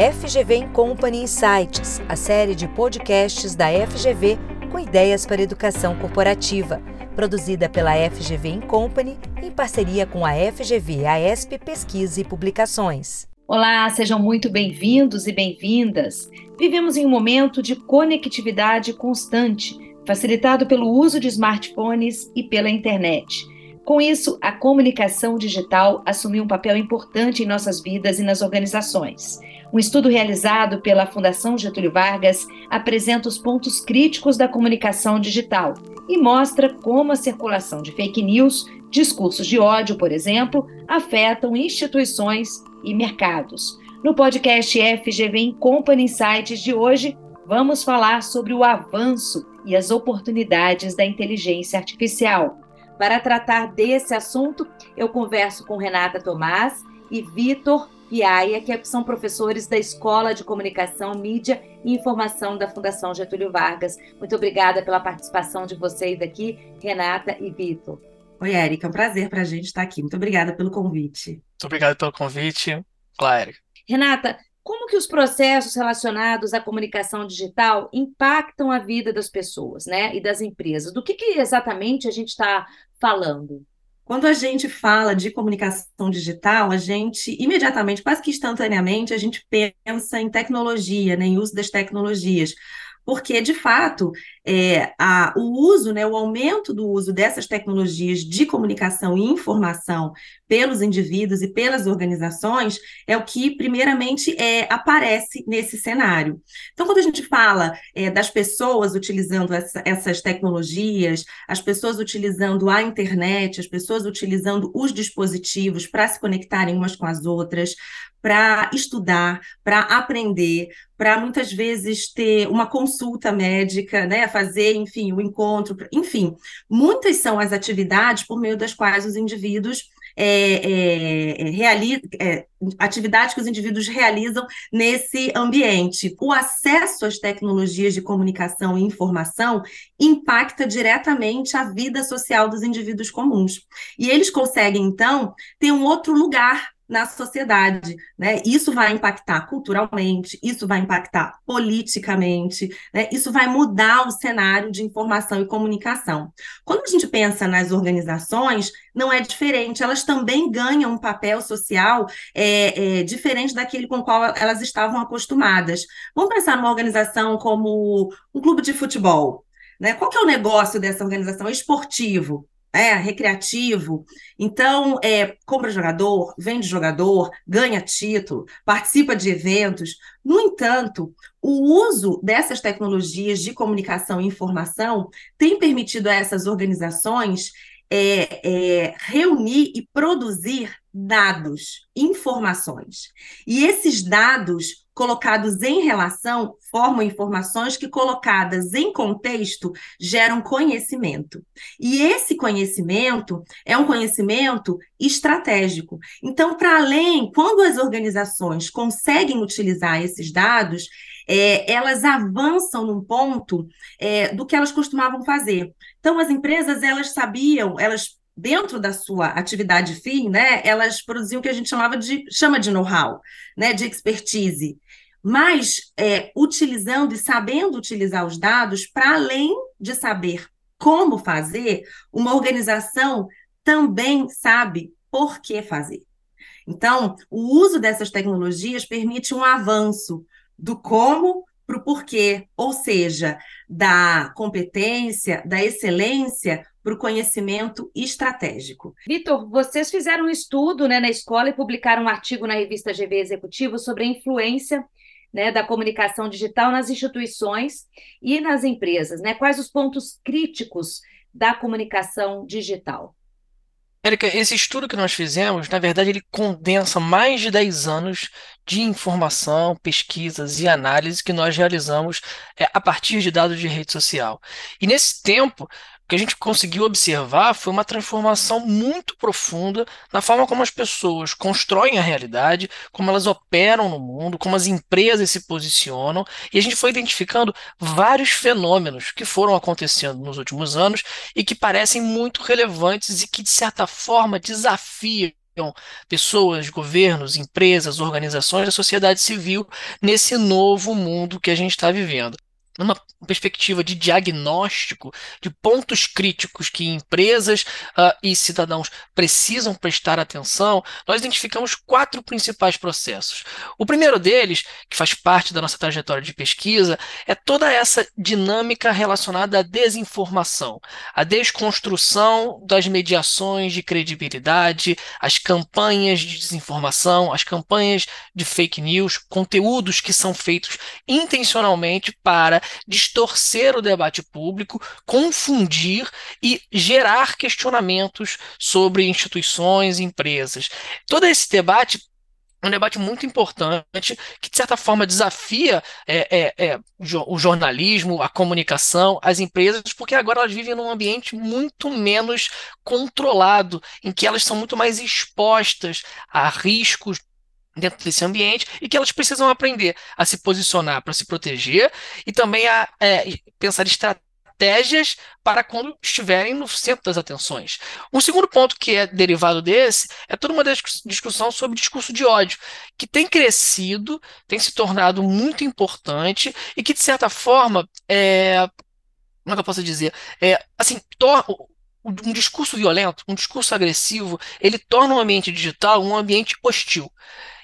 FGV Company Insights, a série de podcasts da FGV com ideias para educação corporativa, produzida pela FGV Company em parceria com a FGV AESP Pesquisa e Publicações. Olá, sejam muito bem-vindos e bem-vindas. Vivemos em um momento de conectividade constante, facilitado pelo uso de smartphones e pela internet. Com isso, a comunicação digital assumiu um papel importante em nossas vidas e nas organizações. Um estudo realizado pela Fundação Getúlio Vargas apresenta os pontos críticos da comunicação digital e mostra como a circulação de fake news, discursos de ódio, por exemplo, afetam instituições e mercados. No podcast FGV Company Insights de hoje, vamos falar sobre o avanço e as oportunidades da inteligência artificial. Para tratar desse assunto, eu converso com Renata Tomás e Vitor Piaia, que são professores da Escola de Comunicação, Mídia e Informação da Fundação Getúlio Vargas. Muito obrigada pela participação de vocês aqui, Renata e Vitor. Oi, Érica, é um prazer para a gente estar aqui. Muito obrigada pelo convite. Muito obrigado pelo convite. Claro. Renata, como que os processos relacionados à comunicação digital impactam a vida das pessoas, né, e das empresas? Do que, que exatamente a gente está falando? Quando a gente fala de comunicação digital, a gente imediatamente, quase que instantaneamente, a gente pensa em tecnologia, né, em uso das tecnologias porque, de fato, é, a, o uso, né, o aumento do uso dessas tecnologias de comunicação e informação pelos indivíduos e pelas organizações é o que, primeiramente, é, aparece nesse cenário. Então, quando a gente fala é, das pessoas utilizando essa, essas tecnologias, as pessoas utilizando a internet, as pessoas utilizando os dispositivos para se conectarem umas com as outras, para estudar, para aprender, para muitas vezes ter uma consulta médica, né, fazer, enfim, o um encontro, enfim, muitas são as atividades por meio das quais os indivíduos é, é, é é, atividades que os indivíduos realizam nesse ambiente. O acesso às tecnologias de comunicação e informação impacta diretamente a vida social dos indivíduos comuns. E eles conseguem, então, ter um outro lugar na sociedade, né? Isso vai impactar culturalmente, isso vai impactar politicamente, né? Isso vai mudar o cenário de informação e comunicação. Quando a gente pensa nas organizações, não é diferente, elas também ganham um papel social é, é, diferente daquele com o qual elas estavam acostumadas. Vamos pensar numa organização como um clube de futebol. Né? Qual que é o negócio dessa organização? É esportivo é, recreativo. Então, é, compra jogador, vende jogador, ganha título, participa de eventos. No entanto, o uso dessas tecnologias de comunicação e informação tem permitido a essas organizações é, é, reunir e produzir dados, informações. E esses dados colocados em relação formam informações que, colocadas em contexto, geram conhecimento. E esse conhecimento é um conhecimento estratégico. Então, para além, quando as organizações conseguem utilizar esses dados, é, elas avançam num ponto é, do que elas costumavam fazer. Então, as empresas, elas sabiam, elas dentro da sua atividade fim, né, elas produziam o que a gente chamava de chama de know-how, né, de expertise, mas é, utilizando e sabendo utilizar os dados para além de saber como fazer, uma organização também sabe por que fazer. Então, o uso dessas tecnologias permite um avanço do como para o porquê, ou seja, da competência, da excelência para o conhecimento estratégico. Vitor, vocês fizeram um estudo né, na escola e publicaram um artigo na revista GV Executivo sobre a influência né, da comunicação digital nas instituições e nas empresas. Né? Quais os pontos críticos da comunicação digital? Érica, esse estudo que nós fizemos, na verdade, ele condensa mais de 10 anos de informação, pesquisas e análise que nós realizamos é, a partir de dados de rede social. E nesse tempo, que a gente conseguiu observar foi uma transformação muito profunda na forma como as pessoas constroem a realidade, como elas operam no mundo, como as empresas se posicionam, e a gente foi identificando vários fenômenos que foram acontecendo nos últimos anos e que parecem muito relevantes e que, de certa forma, desafiam pessoas, governos, empresas, organizações da sociedade civil nesse novo mundo que a gente está vivendo numa perspectiva de diagnóstico de pontos críticos que empresas uh, e cidadãos precisam prestar atenção, nós identificamos quatro principais processos. O primeiro deles, que faz parte da nossa trajetória de pesquisa, é toda essa dinâmica relacionada à desinformação, a desconstrução das mediações de credibilidade, as campanhas de desinformação, as campanhas de fake news, conteúdos que são feitos intencionalmente para distorcer o debate público, confundir e gerar questionamentos sobre instituições e empresas. Todo esse debate é um debate muito importante que, de certa forma, desafia é, é, é, o jornalismo, a comunicação, as empresas, porque agora elas vivem num ambiente muito menos controlado, em que elas são muito mais expostas a riscos dentro desse ambiente e que elas precisam aprender a se posicionar para se proteger e também a é, pensar estratégias para quando estiverem no centro das atenções. Um segundo ponto que é derivado desse é toda uma discussão sobre discurso de ódio, que tem crescido, tem se tornado muito importante e que, de certa forma, é, como é que eu posso dizer? É, assim, um discurso violento, um discurso agressivo, ele torna o ambiente digital um ambiente hostil.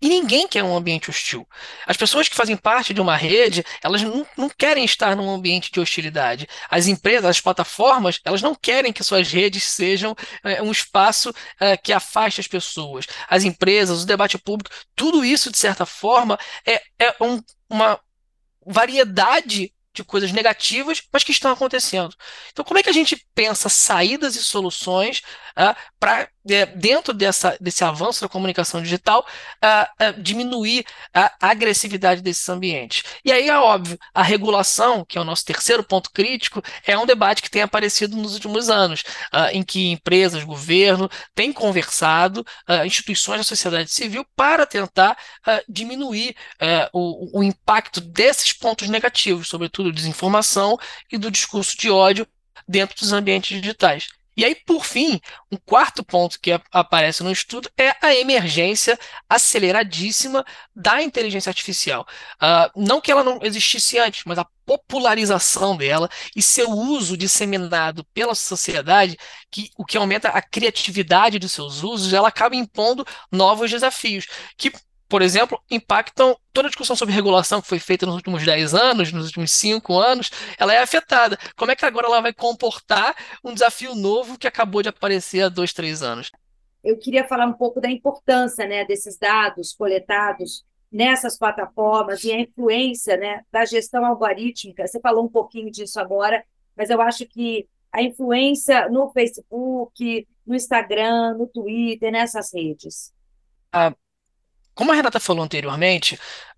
E ninguém quer um ambiente hostil. As pessoas que fazem parte de uma rede, elas não, não querem estar num ambiente de hostilidade. As empresas, as plataformas, elas não querem que suas redes sejam é, um espaço é, que afaste as pessoas. As empresas, o debate público, tudo isso, de certa forma, é, é um, uma variedade de coisas negativas, mas que estão acontecendo. Então, como é que a gente pensa saídas e soluções uh, para, é, dentro dessa, desse avanço da comunicação digital, uh, uh, diminuir a agressividade desses ambientes? E aí é óbvio, a regulação, que é o nosso terceiro ponto crítico, é um debate que tem aparecido nos últimos anos, em que empresas, governo têm conversado, instituições da sociedade civil, para tentar diminuir o, o impacto desses pontos negativos, sobretudo desinformação e do discurso de ódio dentro dos ambientes digitais. E aí, por fim, um quarto ponto que aparece no estudo é a emergência aceleradíssima da inteligência artificial. Uh, não que ela não existisse antes, mas a popularização dela e seu uso disseminado pela sociedade, que o que aumenta a criatividade dos seus usos, ela acaba impondo novos desafios, que por exemplo, impactam toda a discussão sobre regulação que foi feita nos últimos 10 anos, nos últimos 5 anos, ela é afetada. Como é que agora ela vai comportar um desafio novo que acabou de aparecer há 2, 3 anos? Eu queria falar um pouco da importância né, desses dados coletados nessas plataformas e a influência né, da gestão algorítmica. Você falou um pouquinho disso agora, mas eu acho que a influência no Facebook, no Instagram, no Twitter, nessas redes. Ah, como a Renata falou anteriormente,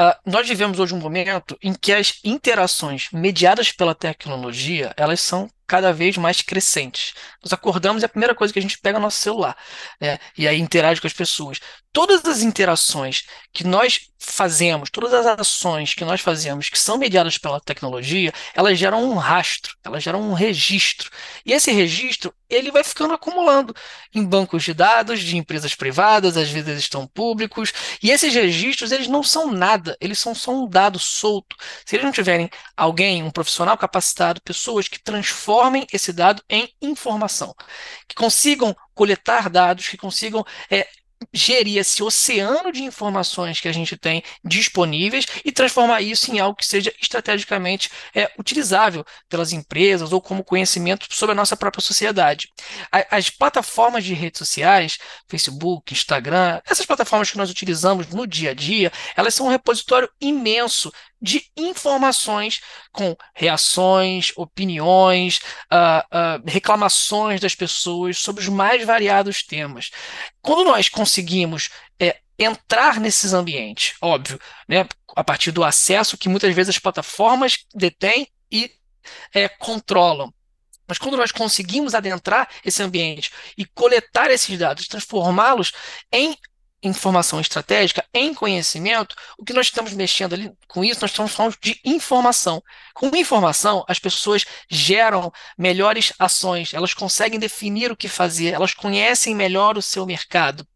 uh, nós vivemos hoje um momento em que as interações mediadas pela tecnologia, elas são cada vez mais crescentes. Nós acordamos e a primeira coisa que a gente pega é o nosso celular, né? E aí interage com as pessoas. Todas as interações que nós fazemos, todas as ações que nós fazemos que são mediadas pela tecnologia, elas geram um rastro, elas geram um registro. E esse registro, ele vai ficando acumulando em bancos de dados de empresas privadas, às vezes estão públicos, e esses registros, eles não são nada, eles são só um dado solto. Se eles não tiverem alguém, um profissional capacitado, pessoas que transformem esse dado em informação, que consigam coletar dados, que consigam é, gerir esse oceano de informações que a gente tem disponíveis e transformar isso em algo que seja estrategicamente é, utilizável pelas empresas ou como conhecimento sobre a nossa própria sociedade. As plataformas de redes sociais, Facebook, Instagram, essas plataformas que nós utilizamos no dia a dia, elas são um repositório imenso de informações com reações, opiniões, uh, uh, reclamações das pessoas sobre os mais variados temas. Quando nós conseguimos é, entrar nesses ambientes, óbvio, né, a partir do acesso que muitas vezes as plataformas detêm e é, controlam. Mas quando nós conseguimos adentrar esse ambiente e coletar esses dados, transformá-los em informação estratégica em conhecimento, o que nós estamos mexendo ali com isso, nós estamos falando de informação. Com informação, as pessoas geram melhores ações, elas conseguem definir o que fazer, elas conhecem melhor o seu mercado.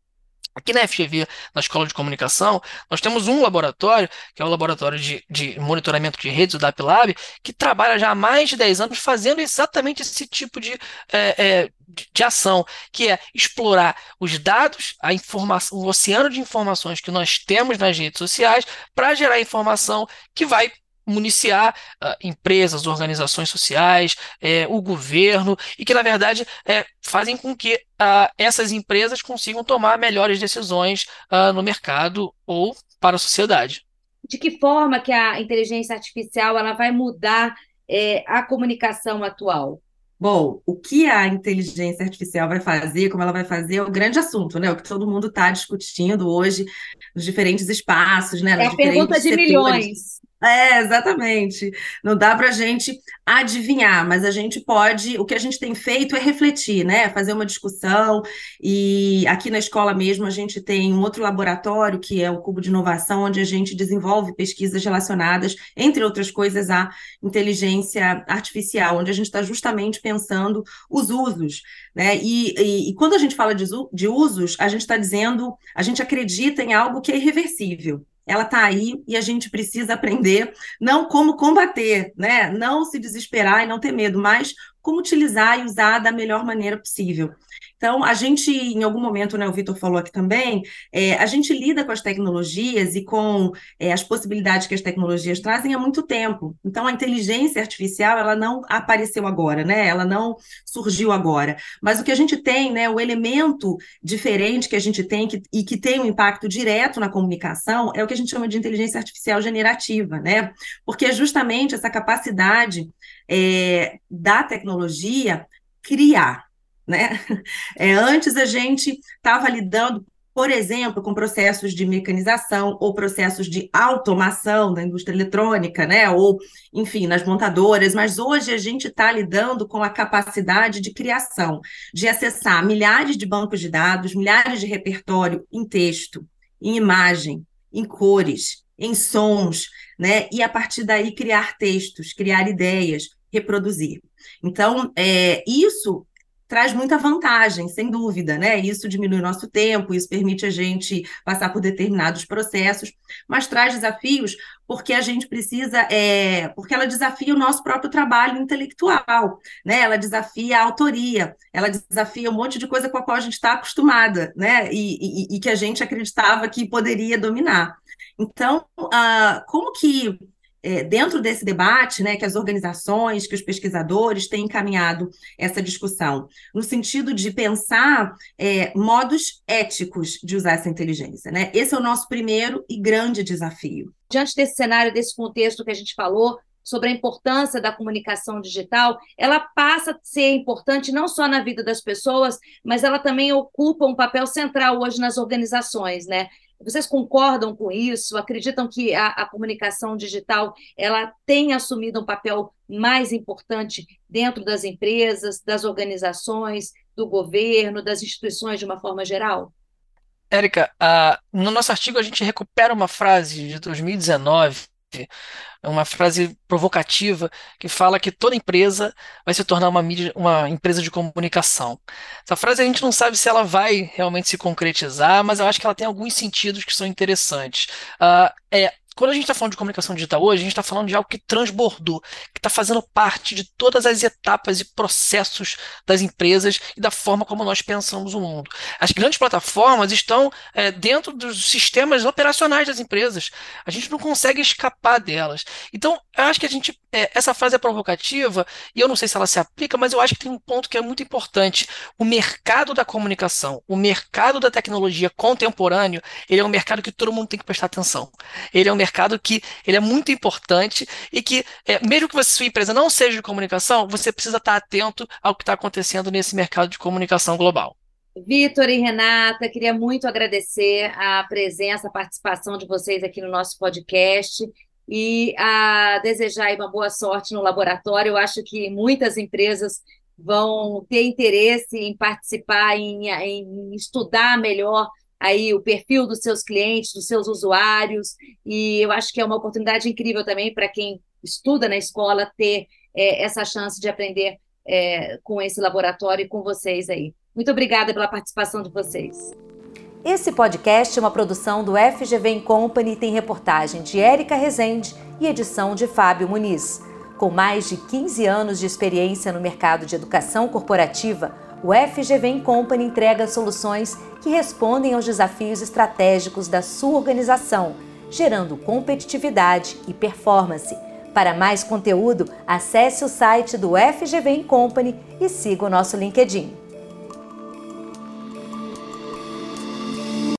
Aqui na FGV, na Escola de Comunicação, nós temos um laboratório, que é o Laboratório de, de Monitoramento de Redes, o DAPLab, que trabalha já há mais de 10 anos fazendo exatamente esse tipo de, é, é, de ação, que é explorar os dados, a informação, o oceano de informações que nós temos nas redes sociais para gerar informação que vai municiar uh, empresas, organizações sociais, é, o governo, e que, na verdade, é, fazem com que uh, essas empresas consigam tomar melhores decisões uh, no mercado ou para a sociedade. De que forma que a inteligência artificial ela vai mudar é, a comunicação atual? Bom, o que a inteligência artificial vai fazer, como ela vai fazer, é o grande assunto, né? O que todo mundo está discutindo hoje nos diferentes espaços, né? É a pergunta de setores. milhões. É, exatamente. Não dá para a gente adivinhar, mas a gente pode. O que a gente tem feito é refletir, né? Fazer uma discussão. E aqui na escola mesmo a gente tem um outro laboratório, que é o Cubo de Inovação, onde a gente desenvolve pesquisas relacionadas, entre outras coisas, à inteligência artificial, onde a gente está justamente pensando os usos. Né? E, e, e quando a gente fala de, de usos, a gente está dizendo, a gente acredita em algo que é irreversível ela está aí e a gente precisa aprender não como combater, né? Não se desesperar e não ter medo, mas como utilizar e usar da melhor maneira possível. Então, a gente, em algum momento, né, o Vitor falou aqui também, é, a gente lida com as tecnologias e com é, as possibilidades que as tecnologias trazem há muito tempo. Então, a inteligência artificial, ela não apareceu agora, né? Ela não surgiu agora. Mas o que a gente tem, né, o elemento diferente que a gente tem que, e que tem um impacto direto na comunicação é o que a gente chama de inteligência artificial generativa, né? Porque é justamente essa capacidade é, da tecnologia criar, né? É, antes a gente estava lidando, por exemplo, com processos de mecanização ou processos de automação da indústria eletrônica, né? Ou, enfim, nas montadoras, mas hoje a gente está lidando com a capacidade de criação, de acessar milhares de bancos de dados, milhares de repertório em texto, em imagem, em cores, em sons, né? E a partir daí criar textos, criar ideias, reproduzir. Então, é, isso traz muita vantagem, sem dúvida, né? Isso diminui nosso tempo, isso permite a gente passar por determinados processos, mas traz desafios porque a gente precisa, é, porque ela desafia o nosso próprio trabalho intelectual, né? Ela desafia a autoria, ela desafia um monte de coisa com a qual a gente está acostumada, né? E, e, e, que a gente acreditava que poderia dominar. Então, uh, como que é, dentro desse debate, né, que as organizações, que os pesquisadores têm encaminhado essa discussão, no sentido de pensar é, modos éticos de usar essa inteligência. Né? Esse é o nosso primeiro e grande desafio. Diante desse cenário, desse contexto que a gente falou, sobre a importância da comunicação digital, ela passa a ser importante não só na vida das pessoas, mas ela também ocupa um papel central hoje nas organizações, né? Vocês concordam com isso? Acreditam que a, a, comunicação digital ela tem assumido um papel mais importante dentro das empresas, das organizações, do governo, das instituições de uma forma geral? Érica, uh, no nosso artigo a gente recupera uma frase de 2019 uma frase provocativa que fala que toda empresa vai se tornar uma, mídia, uma empresa de comunicação. Essa frase a gente não sabe se ela vai realmente se concretizar, mas eu acho que ela tem alguns sentidos que são interessantes. Uh, é, quando a gente está falando de comunicação digital hoje, a gente está falando de algo que transbordou, que está fazendo parte de todas as etapas e processos das empresas e da forma como nós pensamos o mundo. As grandes plataformas estão é, dentro dos sistemas operacionais das empresas. A gente não consegue escapar delas. Então, eu acho que a gente. É, essa frase é provocativa, e eu não sei se ela se aplica, mas eu acho que tem um ponto que é muito importante. O mercado da comunicação, o mercado da tecnologia contemporâneo, ele é um mercado que todo mundo tem que prestar atenção. Ele é um mercado que ele é muito importante e que, é, mesmo que você, sua empresa não seja de comunicação, você precisa estar atento ao que está acontecendo nesse mercado de comunicação global. Vitor e Renata, queria muito agradecer a presença, a participação de vocês aqui no nosso podcast e a desejar uma boa sorte no laboratório. Eu acho que muitas empresas vão ter interesse em participar, em, em estudar melhor aí o perfil dos seus clientes, dos seus usuários, e eu acho que é uma oportunidade incrível também para quem estuda na escola ter é, essa chance de aprender é, com esse laboratório e com vocês aí. Muito obrigada pela participação de vocês. Esse podcast é uma produção do FGV Company tem reportagem de Érica Rezende e edição de Fábio Muniz. Com mais de 15 anos de experiência no mercado de educação corporativa, o FGV Company entrega soluções que respondem aos desafios estratégicos da sua organização, gerando competitividade e performance. Para mais conteúdo, acesse o site do FGV Company e siga o nosso LinkedIn.